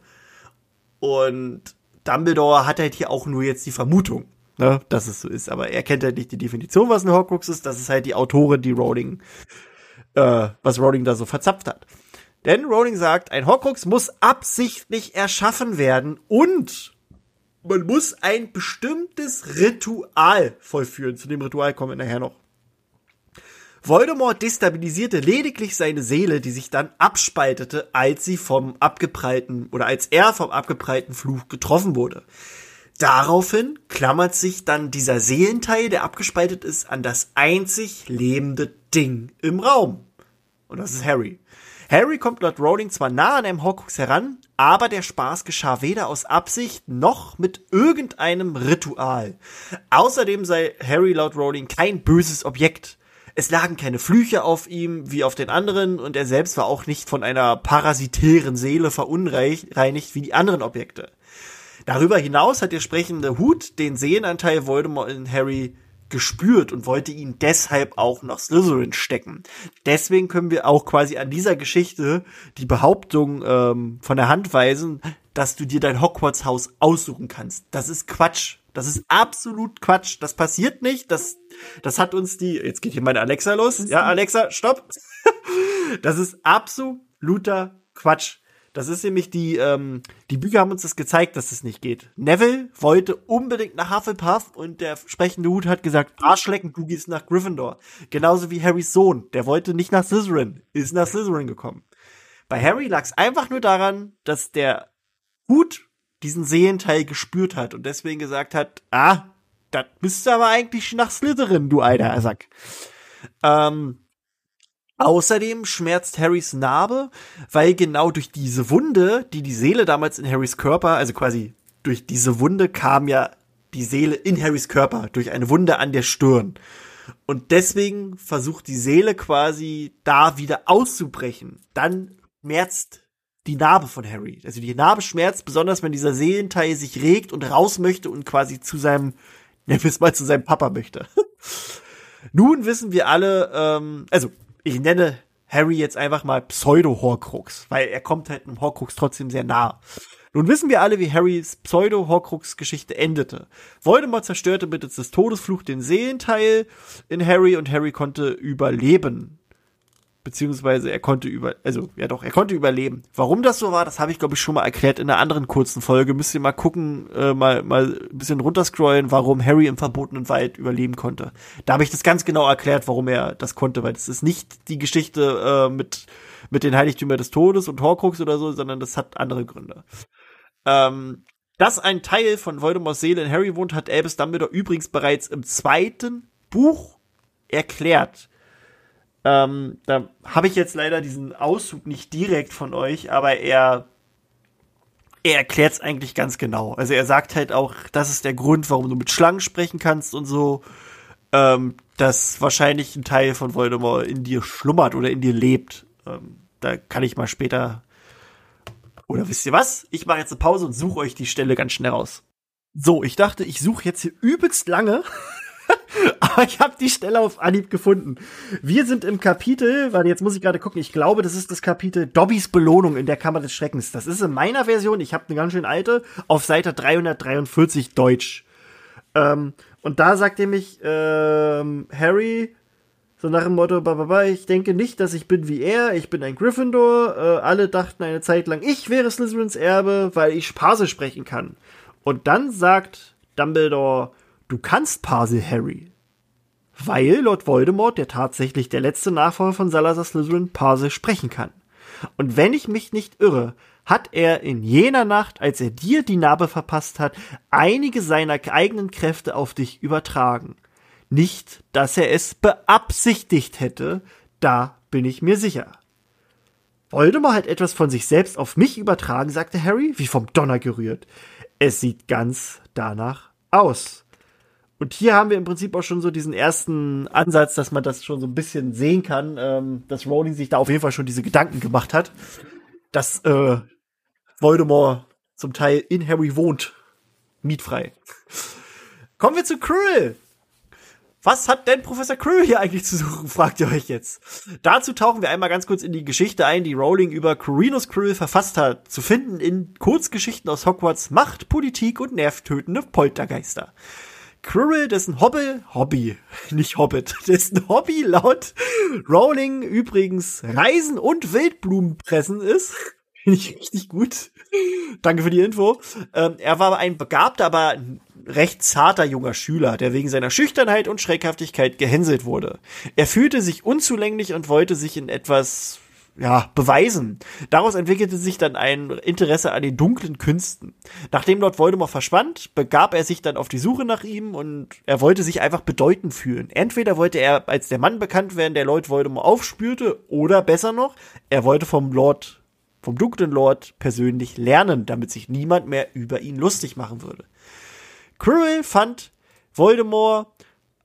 Und Dumbledore hat halt hier auch nur jetzt die Vermutung, ne, dass es so ist. Aber er kennt halt nicht die Definition, was ein Horcrux ist. Das ist halt die Autorin, die Rowling, äh, was Rowling da so verzapft hat. Denn Rowling sagt, ein Horcrux muss absichtlich erschaffen werden und man muss ein bestimmtes Ritual vollführen. Zu dem Ritual kommen wir nachher noch. Voldemort destabilisierte lediglich seine Seele, die sich dann abspaltete, als sie vom abgeprallten oder als er vom abgeprallten Fluch getroffen wurde. Daraufhin klammert sich dann dieser Seelenteil, der abgespaltet ist, an das einzig lebende Ding im Raum. Und das ist Harry. Harry kommt laut Rowling zwar nah an einem Horcrux heran, aber der Spaß geschah weder aus Absicht noch mit irgendeinem Ritual. Außerdem sei Harry laut Rowling kein böses Objekt. Es lagen keine Flüche auf ihm wie auf den anderen und er selbst war auch nicht von einer parasitären Seele verunreinigt wie die anderen Objekte. Darüber hinaus hat der sprechende Hut den Seelenanteil Voldemort in Harry gespürt und wollte ihn deshalb auch nach Slytherin stecken. Deswegen können wir auch quasi an dieser Geschichte die Behauptung ähm, von der Hand weisen, dass du dir dein Hogwarts-Haus aussuchen kannst. Das ist Quatsch. Das ist absolut Quatsch. Das passiert nicht. Das, das hat uns die. Jetzt geht hier meine Alexa los. Ja, Alexa, stopp. das ist absoluter Quatsch. Das ist nämlich die, ähm, die Bücher haben uns das gezeigt, dass das nicht geht. Neville wollte unbedingt nach Hufflepuff und der sprechende Hut hat gesagt, Arschlecken, du gehst nach Gryffindor. Genauso wie Harrys Sohn, der wollte nicht nach Slytherin, ist nach Slytherin gekommen. Bei Harry lag es einfach nur daran, dass der Hut diesen Seelenteil gespürt hat und deswegen gesagt hat, ah, das bist du aber eigentlich nach Slytherin, du alter Sack. Ähm, Außerdem schmerzt Harrys Narbe, weil genau durch diese Wunde, die die Seele damals in Harrys Körper, also quasi durch diese Wunde kam ja die Seele in Harrys Körper, durch eine Wunde an der Stirn. Und deswegen versucht die Seele quasi da wieder auszubrechen. Dann schmerzt die Narbe von Harry. Also die Narbe schmerzt, besonders wenn dieser Seelenteil sich regt und raus möchte und quasi zu seinem, nennen wir es mal, zu seinem Papa möchte. Nun wissen wir alle, ähm, also ich nenne Harry jetzt einfach mal Pseudo-Horcrux, weil er kommt halt einem Horcrux trotzdem sehr nah. Nun wissen wir alle, wie Harrys Pseudo-Horcrux-Geschichte endete. Voldemort zerstörte mittels des Todesfluch den Seelenteil in Harry und Harry konnte überleben beziehungsweise er konnte über, also ja doch, er konnte überleben. Warum das so war, das habe ich glaube ich schon mal erklärt in einer anderen kurzen Folge. Müsst ihr mal gucken, äh, mal mal ein bisschen runterscrollen, warum Harry im verbotenen Wald überleben konnte. Da habe ich das ganz genau erklärt, warum er das konnte, weil das ist nicht die Geschichte äh, mit mit den Heiligtümern des Todes und Horcrux oder so, sondern das hat andere Gründe. Ähm, dass ein Teil von Voldemorts Seele in Harry wohnt, hat Albus Dumbledore übrigens bereits im zweiten Buch erklärt ähm, da habe ich jetzt leider diesen Auszug nicht direkt von euch, aber er er erklärt es eigentlich ganz genau. Also er sagt halt auch, das ist der Grund, warum du mit Schlangen sprechen kannst und so, ähm, dass wahrscheinlich ein Teil von Voldemort in dir schlummert oder in dir lebt. Ähm, da kann ich mal später. Oder wisst ihr was? Ich mache jetzt eine Pause und suche euch die Stelle ganz schnell raus. So, ich dachte, ich suche jetzt hier übelst lange. Aber ich habe die Stelle auf Anhieb gefunden. Wir sind im Kapitel, weil jetzt muss ich gerade gucken, ich glaube, das ist das Kapitel Dobbys Belohnung in der Kammer des Schreckens. Das ist in meiner Version, ich habe eine ganz schön alte, auf Seite 343 Deutsch. Ähm, und da sagt mich, ähm, Harry, so nach dem Motto, ich denke nicht, dass ich bin wie er, ich bin ein Gryffindor. Äh, alle dachten eine Zeit lang, ich wäre Slytherins Erbe, weil ich Parse sprechen kann. Und dann sagt Dumbledore, Du kannst Parse Harry. Weil Lord Voldemort, der tatsächlich der letzte Nachfolger von Salazar Slytherin, Parse sprechen kann. Und wenn ich mich nicht irre, hat er in jener Nacht, als er dir die Narbe verpasst hat, einige seiner eigenen Kräfte auf dich übertragen. Nicht, dass er es beabsichtigt hätte, da bin ich mir sicher. Voldemort hat etwas von sich selbst auf mich übertragen, sagte Harry, wie vom Donner gerührt. Es sieht ganz danach aus. Und hier haben wir im Prinzip auch schon so diesen ersten Ansatz, dass man das schon so ein bisschen sehen kann, ähm, dass Rowling sich da auf jeden Fall schon diese Gedanken gemacht hat. Dass, äh, Voldemort zum Teil in Harry wohnt. Mietfrei. Kommen wir zu Krill. Was hat denn Professor Krill hier eigentlich zu suchen, fragt ihr euch jetzt. Dazu tauchen wir einmal ganz kurz in die Geschichte ein, die Rowling über Quirinus Krill verfasst hat, zu finden in Kurzgeschichten aus Hogwarts Macht, Politik und nervtötende Poltergeister. Quirrell, dessen Hobby, Hobby, nicht Hobbit, dessen Hobby laut Rowling übrigens Reisen und Wildblumenpressen ist. Finde ich richtig gut. Danke für die Info. Ähm, er war ein begabter, aber recht zarter junger Schüler, der wegen seiner Schüchternheit und Schreckhaftigkeit gehänselt wurde. Er fühlte sich unzulänglich und wollte sich in etwas ja, beweisen. Daraus entwickelte sich dann ein Interesse an den dunklen Künsten. Nachdem Lord Voldemort verschwand, begab er sich dann auf die Suche nach ihm und er wollte sich einfach bedeutend fühlen. Entweder wollte er als der Mann bekannt werden, der Lord Voldemort aufspürte, oder besser noch, er wollte vom Lord, vom dunklen Lord persönlich lernen, damit sich niemand mehr über ihn lustig machen würde. Quirrell fand Voldemort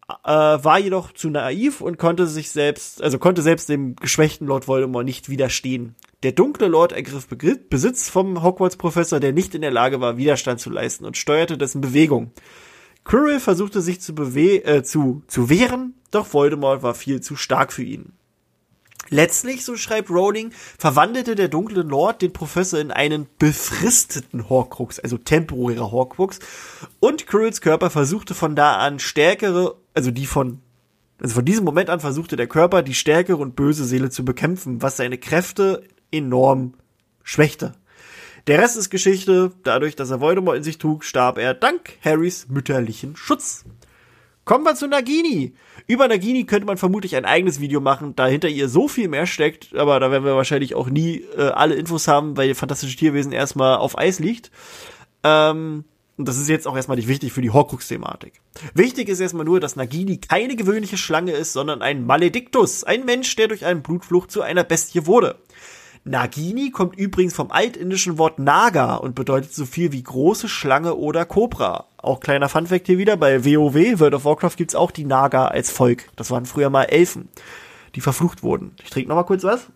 äh, war jedoch zu naiv und konnte sich selbst, also konnte selbst dem geschwächten Lord Voldemort nicht widerstehen. Der dunkle Lord ergriff Besitz vom Hogwarts-Professor, der nicht in der Lage war, Widerstand zu leisten und steuerte dessen Bewegung. Quirrell versuchte sich zu, bewe äh, zu, zu wehren, doch Voldemort war viel zu stark für ihn. Letztlich, so schreibt Rowling, verwandelte der dunkle Lord den Professor in einen befristeten Horcrux, also temporärer Horcrux, und Quirrells Körper versuchte von da an stärkere also die von, also von diesem Moment an versuchte der Körper die stärkere und böse Seele zu bekämpfen, was seine Kräfte enorm schwächte. Der Rest ist Geschichte. Dadurch, dass er Voldemort in sich trug, starb er dank Harrys mütterlichen Schutz. Kommen wir zu Nagini. Über Nagini könnte man vermutlich ein eigenes Video machen, da hinter ihr so viel mehr steckt, aber da werden wir wahrscheinlich auch nie äh, alle Infos haben, weil fantastische Tierwesen erstmal auf Eis liegt. Ähm, und das ist jetzt auch erstmal nicht wichtig für die Horcrux-Thematik. Wichtig ist erstmal nur, dass Nagini keine gewöhnliche Schlange ist, sondern ein Maledictus, ein Mensch, der durch einen Blutflucht zu einer Bestie wurde. Nagini kommt übrigens vom altindischen Wort Naga und bedeutet so viel wie große Schlange oder Kobra. Auch kleiner Funfact hier wieder, bei WoW, World of Warcraft, gibt's auch die Naga als Volk. Das waren früher mal Elfen, die verflucht wurden. Ich trinke noch mal kurz was.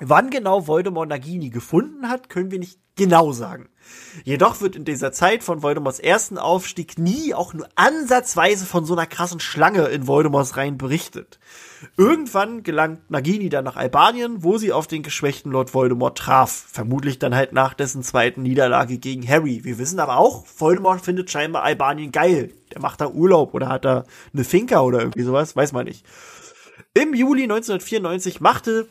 Wann genau Voldemort Nagini gefunden hat, können wir nicht genau sagen. Jedoch wird in dieser Zeit von Voldemorts ersten Aufstieg nie auch nur ansatzweise von so einer krassen Schlange in Voldemorts Reihen berichtet. Irgendwann gelangt Nagini dann nach Albanien, wo sie auf den geschwächten Lord Voldemort traf. Vermutlich dann halt nach dessen zweiten Niederlage gegen Harry. Wir wissen aber auch, Voldemort findet scheinbar Albanien geil. Der macht da Urlaub oder hat da eine Finca oder irgendwie sowas, weiß man nicht. Im Juli 1994 machte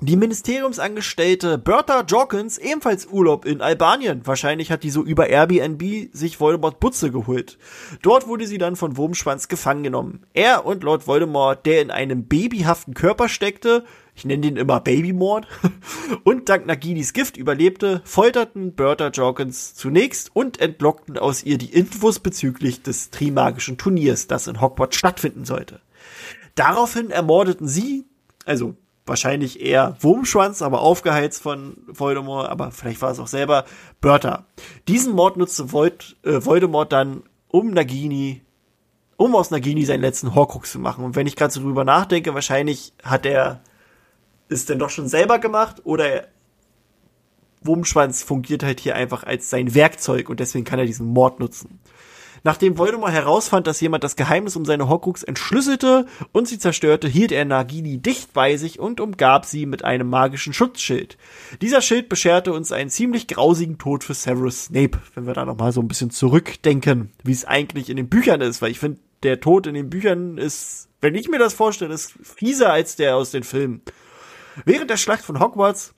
die Ministeriumsangestellte Bertha Jorkins ebenfalls Urlaub in Albanien. Wahrscheinlich hat die so über Airbnb sich Voldemort Butze geholt. Dort wurde sie dann von Wurmschwanz gefangen genommen. Er und Lord Voldemort, der in einem babyhaften Körper steckte, ich nenne den immer Babymord, und dank Naginis Gift überlebte, folterten Bertha Jorkins zunächst und entlockten aus ihr die Infos bezüglich des Trimagischen Turniers, das in Hogwarts stattfinden sollte. Daraufhin ermordeten sie, also wahrscheinlich eher Wurmschwanz, aber aufgeheizt von Voldemort, aber vielleicht war es auch selber Bertha. Diesen Mord nutzte Vold, äh, Voldemort dann, um Nagini, um aus Nagini seinen letzten Horcrux zu machen. Und wenn ich gerade so drüber nachdenke, wahrscheinlich hat er es denn doch schon selber gemacht oder Wurmschwanz fungiert halt hier einfach als sein Werkzeug und deswegen kann er diesen Mord nutzen. Nachdem Voldemort herausfand, dass jemand das Geheimnis um seine Horcrux entschlüsselte und sie zerstörte, hielt er Nagini dicht bei sich und umgab sie mit einem magischen Schutzschild. Dieser Schild bescherte uns einen ziemlich grausigen Tod für Severus Snape, wenn wir da nochmal so ein bisschen zurückdenken, wie es eigentlich in den Büchern ist, weil ich finde, der Tod in den Büchern ist, wenn ich mir das vorstelle, ist fieser als der aus den Filmen. Während der Schlacht von Hogwarts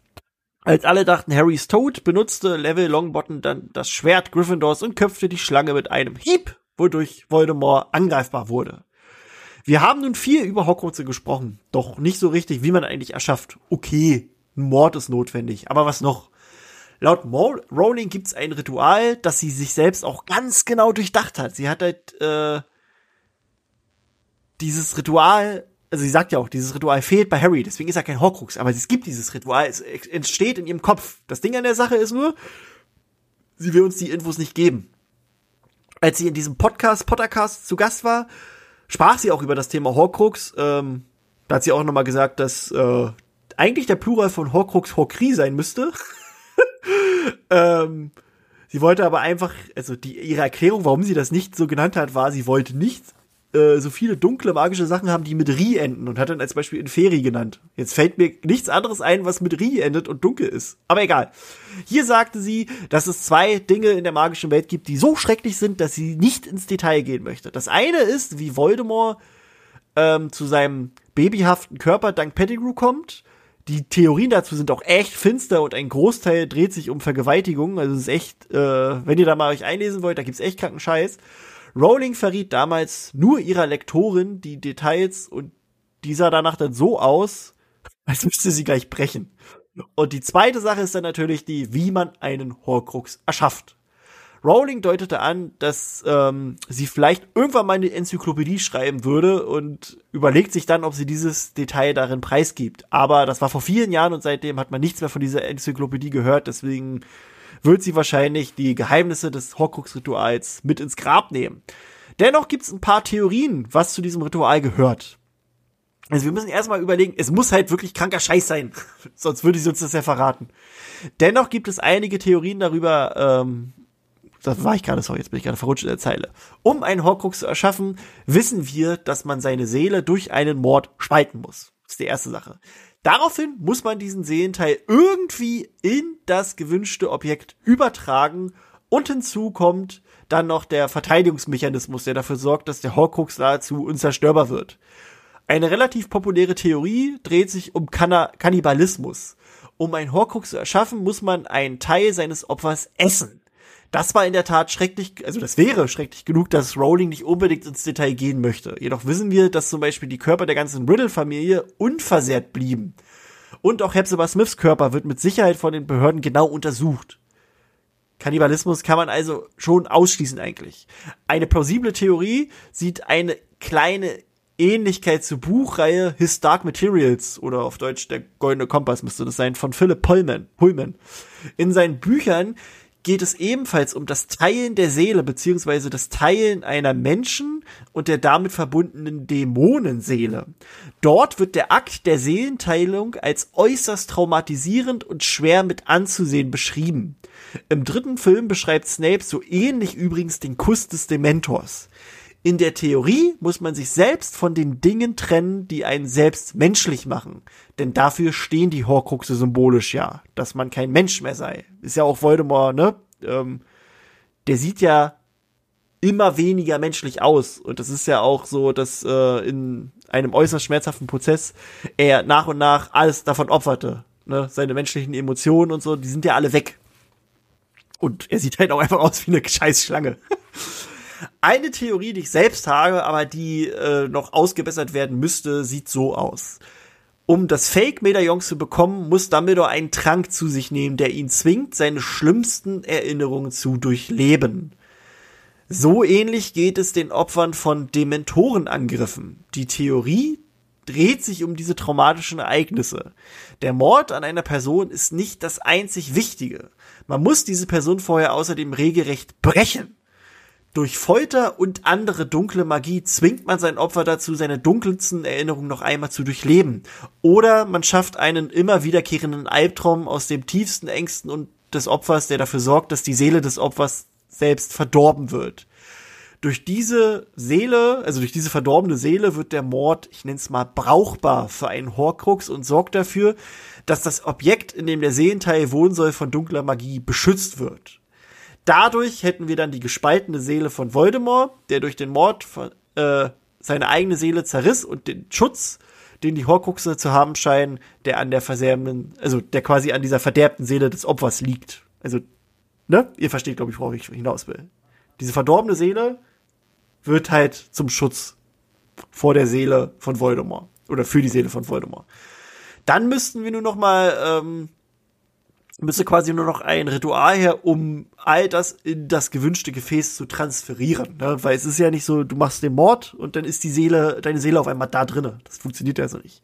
als alle dachten, Harry ist tot, benutzte Level Longbottom dann das Schwert Gryffindors und köpfte die Schlange mit einem Hieb, wodurch Voldemort angreifbar wurde. Wir haben nun viel über Hogwarts gesprochen, doch nicht so richtig, wie man eigentlich erschafft. Okay, ein Mord ist notwendig, aber was noch? Laut Rowling gibt's ein Ritual, das sie sich selbst auch ganz genau durchdacht hat. Sie hat halt äh, dieses Ritual also sie sagt ja auch, dieses Ritual fehlt bei Harry, deswegen ist er kein Horcrux, aber es gibt dieses Ritual, es entsteht in ihrem Kopf. Das Ding an der Sache ist nur, sie will uns die Infos nicht geben. Als sie in diesem Podcast, Pottercast zu Gast war, sprach sie auch über das Thema Horcrux. Ähm, da hat sie auch nochmal gesagt, dass äh, eigentlich der Plural von Horcrux Horcrux sein müsste. ähm, sie wollte aber einfach, also die, ihre Erklärung, warum sie das nicht so genannt hat, war, sie wollte nicht äh, so viele dunkle magische Sachen haben, die mit Ri enden und hat dann als Beispiel Inferi genannt. Jetzt fällt mir nichts anderes ein, was mit Ri endet und dunkel ist. Aber egal. Hier sagte sie, dass es zwei Dinge in der magischen Welt gibt, die so schrecklich sind, dass sie nicht ins Detail gehen möchte. Das eine ist, wie Voldemort ähm, zu seinem babyhaften Körper dank Pettigrew kommt. Die Theorien dazu sind auch echt finster und ein Großteil dreht sich um Vergewaltigung. Also es ist echt, äh, wenn ihr da mal euch einlesen wollt, da gibt's echt kranken Scheiß. Rowling verriet damals nur ihrer Lektorin die Details und die sah danach dann so aus, als müsste sie gleich brechen. Und die zweite Sache ist dann natürlich die, wie man einen Horcrux erschafft. Rowling deutete an, dass ähm, sie vielleicht irgendwann mal eine Enzyklopädie schreiben würde und überlegt sich dann, ob sie dieses Detail darin preisgibt. Aber das war vor vielen Jahren und seitdem hat man nichts mehr von dieser Enzyklopädie gehört. Deswegen wird sie wahrscheinlich die Geheimnisse des Horcrux-Rituals mit ins Grab nehmen. Dennoch gibt es ein paar Theorien, was zu diesem Ritual gehört. Also wir müssen erstmal überlegen, es muss halt wirklich kranker Scheiß sein, sonst würde sie uns das ja verraten. Dennoch gibt es einige Theorien darüber, ähm, das war ich gerade, sorry, jetzt bin ich gerade verrutscht in der Zeile. Um einen Horcrux zu erschaffen, wissen wir, dass man seine Seele durch einen Mord spalten muss. Das ist die erste Sache. Daraufhin muss man diesen Seelenteil irgendwie in das gewünschte Objekt übertragen und hinzu kommt dann noch der Verteidigungsmechanismus, der dafür sorgt, dass der Horcrux nahezu unzerstörbar wird. Eine relativ populäre Theorie dreht sich um Kanna Kannibalismus. Um ein Horcrux zu erschaffen, muss man einen Teil seines Opfers essen. Das war in der Tat schrecklich, also das wäre schrecklich genug, dass Rowling nicht unbedingt ins Detail gehen möchte. Jedoch wissen wir, dass zum Beispiel die Körper der ganzen Riddle-Familie unversehrt blieben. Und auch Hepzibah Smiths Körper wird mit Sicherheit von den Behörden genau untersucht. Kannibalismus kann man also schon ausschließen eigentlich. Eine plausible Theorie sieht eine kleine Ähnlichkeit zur Buchreihe His Dark Materials oder auf Deutsch der Goldene Kompass müsste das sein von Philip Pullman. Pullman. In seinen Büchern geht es ebenfalls um das Teilen der Seele beziehungsweise das Teilen einer Menschen und der damit verbundenen Dämonenseele. Dort wird der Akt der Seelenteilung als äußerst traumatisierend und schwer mit anzusehen beschrieben. Im dritten Film beschreibt Snape so ähnlich übrigens den Kuss des Dementors. In der Theorie muss man sich selbst von den Dingen trennen, die einen selbst menschlich machen. Denn dafür stehen die Horcruxe symbolisch ja, dass man kein Mensch mehr sei. Ist ja auch Voldemort, ne? Ähm, der sieht ja immer weniger menschlich aus. Und das ist ja auch so, dass äh, in einem äußerst schmerzhaften Prozess er nach und nach alles davon opferte. Ne? Seine menschlichen Emotionen und so, die sind ja alle weg. Und er sieht halt auch einfach aus wie eine Scheißschlange. Eine Theorie, die ich selbst habe, aber die äh, noch ausgebessert werden müsste, sieht so aus. Um das Fake-Medaillon zu bekommen, muss Dumbledore einen Trank zu sich nehmen, der ihn zwingt, seine schlimmsten Erinnerungen zu durchleben. So ähnlich geht es den Opfern von Dementorenangriffen. Die Theorie dreht sich um diese traumatischen Ereignisse. Der Mord an einer Person ist nicht das einzig Wichtige. Man muss diese Person vorher außerdem regelrecht brechen. Durch Folter und andere dunkle Magie zwingt man sein Opfer dazu, seine dunkelsten Erinnerungen noch einmal zu durchleben. Oder man schafft einen immer wiederkehrenden Albtraum aus dem tiefsten Ängsten und des Opfers, der dafür sorgt, dass die Seele des Opfers selbst verdorben wird. Durch diese Seele, also durch diese verdorbene Seele wird der Mord, ich nenne es mal, brauchbar für einen Horcrux und sorgt dafür, dass das Objekt, in dem der Seelenteil wohnen soll, von dunkler Magie beschützt wird. Dadurch hätten wir dann die gespaltene Seele von Voldemort, der durch den Mord von, äh, seine eigene Seele zerriss und den Schutz, den die Horcruxe zu haben scheinen, der an der verserbenden, also der quasi an dieser verderbten Seele des Opfers liegt. Also, ne? Ihr versteht, glaube ich, worauf ich hinaus will. Diese verdorbene Seele wird halt zum Schutz vor der Seele von Voldemort. Oder für die Seele von Voldemort. Dann müssten wir nur noch mal ähm, müsste quasi nur noch ein Ritual her, um all das in das gewünschte Gefäß zu transferieren. Ne? Weil es ist ja nicht so, du machst den Mord und dann ist die Seele, deine Seele auf einmal da drinne. Das funktioniert ja so nicht.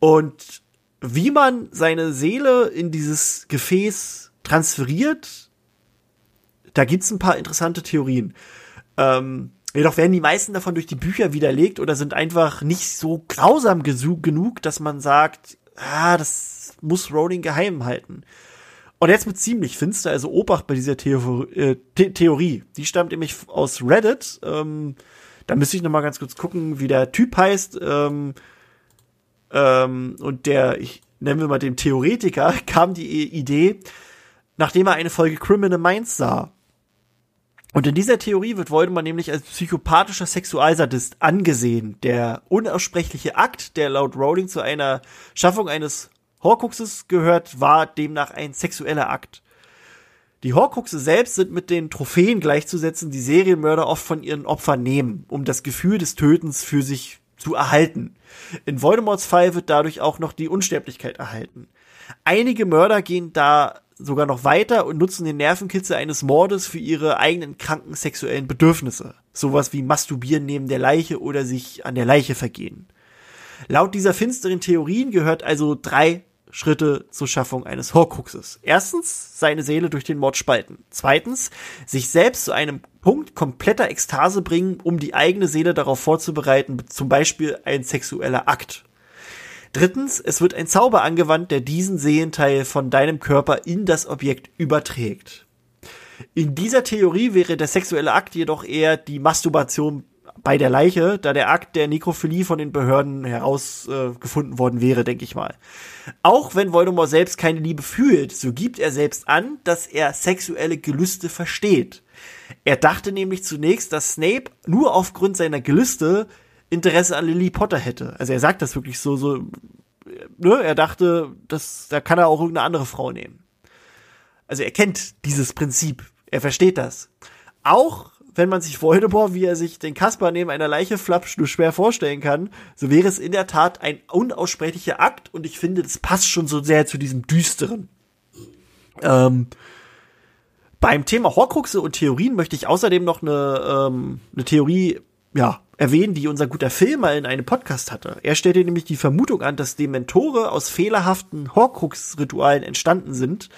Und wie man seine Seele in dieses Gefäß transferiert, da gibt's ein paar interessante Theorien. Ähm, jedoch werden die meisten davon durch die Bücher widerlegt oder sind einfach nicht so grausam genug, dass man sagt, ah, das muss Rowling geheim halten. Und jetzt mit ziemlich finster, also Obacht bei dieser Theor äh, The Theorie. Die stammt nämlich aus Reddit. Ähm, da müsste ich noch mal ganz kurz gucken, wie der Typ heißt. Ähm, ähm, und der, ich nennen wir mal den Theoretiker, kam die Idee, nachdem er eine Folge Criminal Minds sah. Und in dieser Theorie wird Voldemort nämlich als psychopathischer Sexualsadist angesehen. Der unaussprechliche Akt, der laut Rowling zu einer Schaffung eines Horcruxes gehört, war demnach ein sexueller Akt. Die Horcruxe selbst sind mit den Trophäen gleichzusetzen, die Serienmörder oft von ihren Opfern nehmen, um das Gefühl des Tötens für sich zu erhalten. In Voldemorts Fall wird dadurch auch noch die Unsterblichkeit erhalten. Einige Mörder gehen da sogar noch weiter und nutzen den Nervenkitzel eines Mordes für ihre eigenen kranken sexuellen Bedürfnisse. Sowas wie Masturbieren neben der Leiche oder sich an der Leiche vergehen. Laut dieser finsteren Theorien gehört also drei Schritte zur Schaffung eines Horcruxes. Erstens, seine Seele durch den Mord spalten. Zweitens, sich selbst zu einem Punkt kompletter Ekstase bringen, um die eigene Seele darauf vorzubereiten, zum Beispiel ein sexueller Akt. Drittens, es wird ein Zauber angewandt, der diesen Seelenteil von deinem Körper in das Objekt überträgt. In dieser Theorie wäre der sexuelle Akt jedoch eher die Masturbation bei der Leiche, da der Akt der Nekrophilie von den Behörden herausgefunden äh, worden wäre, denke ich mal. Auch wenn Voldemort selbst keine Liebe fühlt, so gibt er selbst an, dass er sexuelle Gelüste versteht. Er dachte nämlich zunächst, dass Snape nur aufgrund seiner Gelüste Interesse an Lily Potter hätte. Also er sagt das wirklich so, so, ne, er dachte, dass, da kann er auch irgendeine andere Frau nehmen. Also er kennt dieses Prinzip. Er versteht das. Auch wenn man sich Voldemort, wie er sich den Kasper neben einer Leiche flapscht, nur schwer vorstellen kann, so wäre es in der Tat ein unaussprechlicher Akt und ich finde, das passt schon so sehr zu diesem Düsteren. Ähm, beim Thema Horcruxe und Theorien möchte ich außerdem noch eine, ähm, eine Theorie, ja, erwähnen, die unser guter Film mal in einem Podcast hatte. Er stellte nämlich die Vermutung an, dass Dementore aus fehlerhaften Horcrux-Ritualen entstanden sind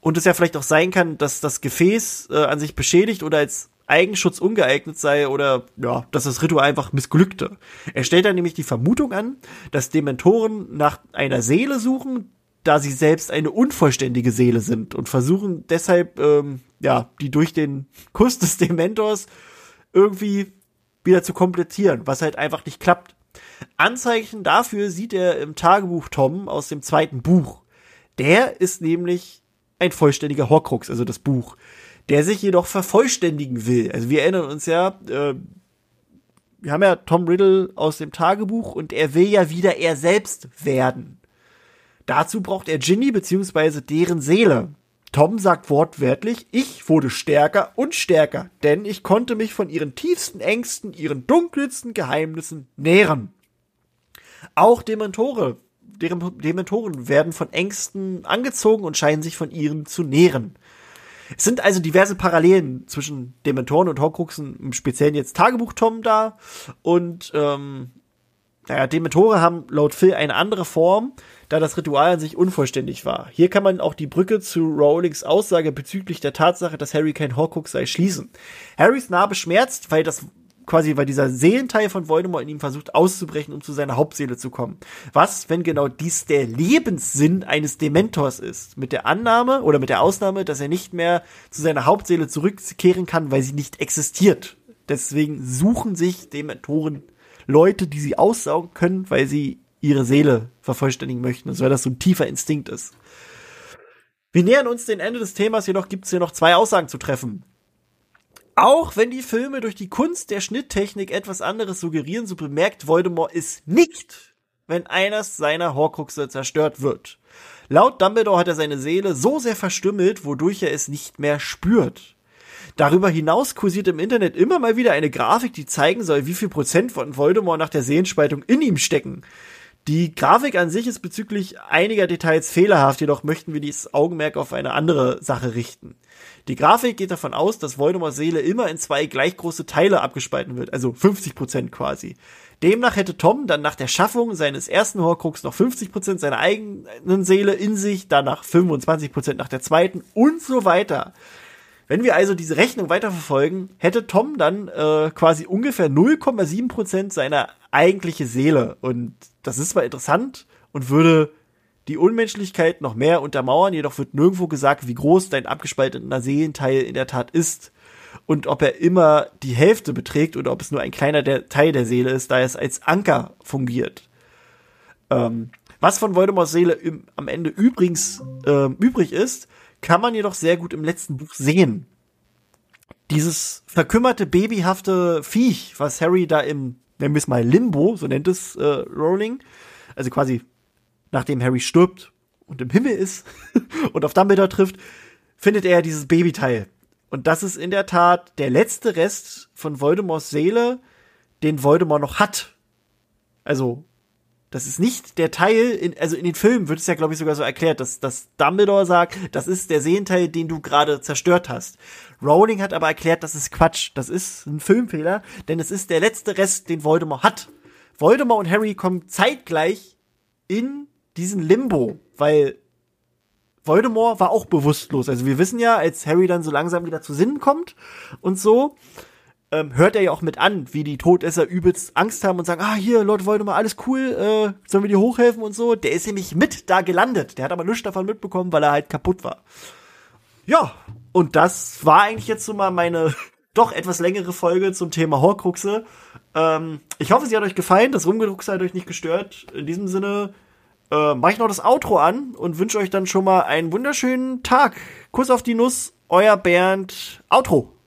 und es ja vielleicht auch sein kann, dass das Gefäß äh, an sich beschädigt oder als Eigenschutz ungeeignet sei oder ja, dass das Ritual einfach missglückte. Er stellt dann nämlich die Vermutung an, dass Dementoren nach einer Seele suchen, da sie selbst eine unvollständige Seele sind und versuchen deshalb, ähm, ja, die durch den Kuss des Dementors irgendwie wieder zu komplettieren, was halt einfach nicht klappt. Anzeichen dafür sieht er im Tagebuch Tom aus dem zweiten Buch. Der ist nämlich ein vollständiger Horcrux, also das Buch der sich jedoch vervollständigen will. Also wir erinnern uns ja, äh, wir haben ja Tom Riddle aus dem Tagebuch und er will ja wieder er selbst werden. Dazu braucht er Ginny beziehungsweise deren Seele. Tom sagt wortwörtlich, ich wurde stärker und stärker, denn ich konnte mich von ihren tiefsten Ängsten, ihren dunkelsten Geheimnissen nähren. Auch Dementore, Dementoren werden von Ängsten angezogen und scheinen sich von ihren zu nähren. Es sind also diverse Parallelen zwischen Dementoren und Horcruxen, im Speziellen jetzt Tagebuch Tom da. Und ähm, naja, Dementore haben laut Phil eine andere Form, da das Ritual an sich unvollständig war. Hier kann man auch die Brücke zu Rowlings Aussage bezüglich der Tatsache, dass Harry kein Horcrux sei, schließen. Harrys Narbe schmerzt, weil das quasi, weil dieser Seelenteil von Voldemort in ihm versucht auszubrechen, um zu seiner Hauptseele zu kommen. Was, wenn genau dies der Lebenssinn eines Dementors ist? Mit der Annahme oder mit der Ausnahme, dass er nicht mehr zu seiner Hauptseele zurückkehren kann, weil sie nicht existiert. Deswegen suchen sich Dementoren Leute, die sie aussaugen können, weil sie ihre Seele vervollständigen möchten. Also weil das so ein tiefer Instinkt ist. Wir nähern uns dem Ende des Themas, jedoch gibt es hier noch zwei Aussagen zu treffen. Auch wenn die Filme durch die Kunst der Schnitttechnik etwas anderes suggerieren, so bemerkt Voldemort es nicht, wenn eines seiner Horcruxe zerstört wird. Laut Dumbledore hat er seine Seele so sehr verstümmelt, wodurch er es nicht mehr spürt. Darüber hinaus kursiert im Internet immer mal wieder eine Grafik, die zeigen soll, wie viel Prozent von Voldemort nach der Sehenspaltung in ihm stecken. Die Grafik an sich ist bezüglich einiger Details fehlerhaft, jedoch möchten wir dieses Augenmerk auf eine andere Sache richten. Die Grafik geht davon aus, dass Voldemorts Seele immer in zwei gleich große Teile abgespalten wird, also 50 Prozent quasi. Demnach hätte Tom dann nach der Schaffung seines ersten Horcrux noch 50 Prozent seiner eigenen Seele in sich, danach 25 Prozent nach der zweiten und so weiter. Wenn wir also diese Rechnung weiterverfolgen, hätte Tom dann äh, quasi ungefähr 0,7 Prozent seiner eigentliche Seele. Und das ist zwar interessant und würde die Unmenschlichkeit noch mehr untermauern, jedoch wird nirgendwo gesagt, wie groß dein abgespaltener Seelenteil in der Tat ist und ob er immer die Hälfte beträgt oder ob es nur ein kleiner der Teil der Seele ist, da es als Anker fungiert. Ähm, was von Voldemorts Seele im, am Ende übrigens äh, übrig ist, kann man jedoch sehr gut im letzten Buch sehen. Dieses verkümmerte, babyhafte Viech, was Harry da im, nennen wir es mal Limbo, so nennt es äh, Rowling, also quasi nachdem Harry stirbt und im Himmel ist und auf Dumbledore trifft, findet er dieses Babyteil. Und das ist in der Tat der letzte Rest von Voldemorts Seele, den Voldemort noch hat. Also das ist nicht der Teil, in, also in den Filmen wird es ja, glaube ich, sogar so erklärt, dass, dass Dumbledore sagt, das ist der Sehenteil, den du gerade zerstört hast. Rowling hat aber erklärt, das ist Quatsch. Das ist ein Filmfehler, denn es ist der letzte Rest, den Voldemort hat. Voldemort und Harry kommen zeitgleich in diesen Limbo, weil Voldemort war auch bewusstlos. Also wir wissen ja, als Harry dann so langsam wieder zu Sinnen kommt und so, ähm, hört er ja auch mit an, wie die Todesser übelst Angst haben und sagen, ah, hier, Lord Voldemort, alles cool, äh, sollen wir dir hochhelfen und so. Der ist nämlich mit da gelandet. Der hat aber nichts davon mitbekommen, weil er halt kaputt war. Ja, und das war eigentlich jetzt so mal meine doch etwas längere Folge zum Thema Horcruxe. Ähm, ich hoffe, sie hat euch gefallen. Das Rumgedruckse hat euch nicht gestört. In diesem Sinne äh, mache ich noch das Outro an und wünsche euch dann schon mal einen wunderschönen Tag. Kuss auf die Nuss, euer Bernd. Outro.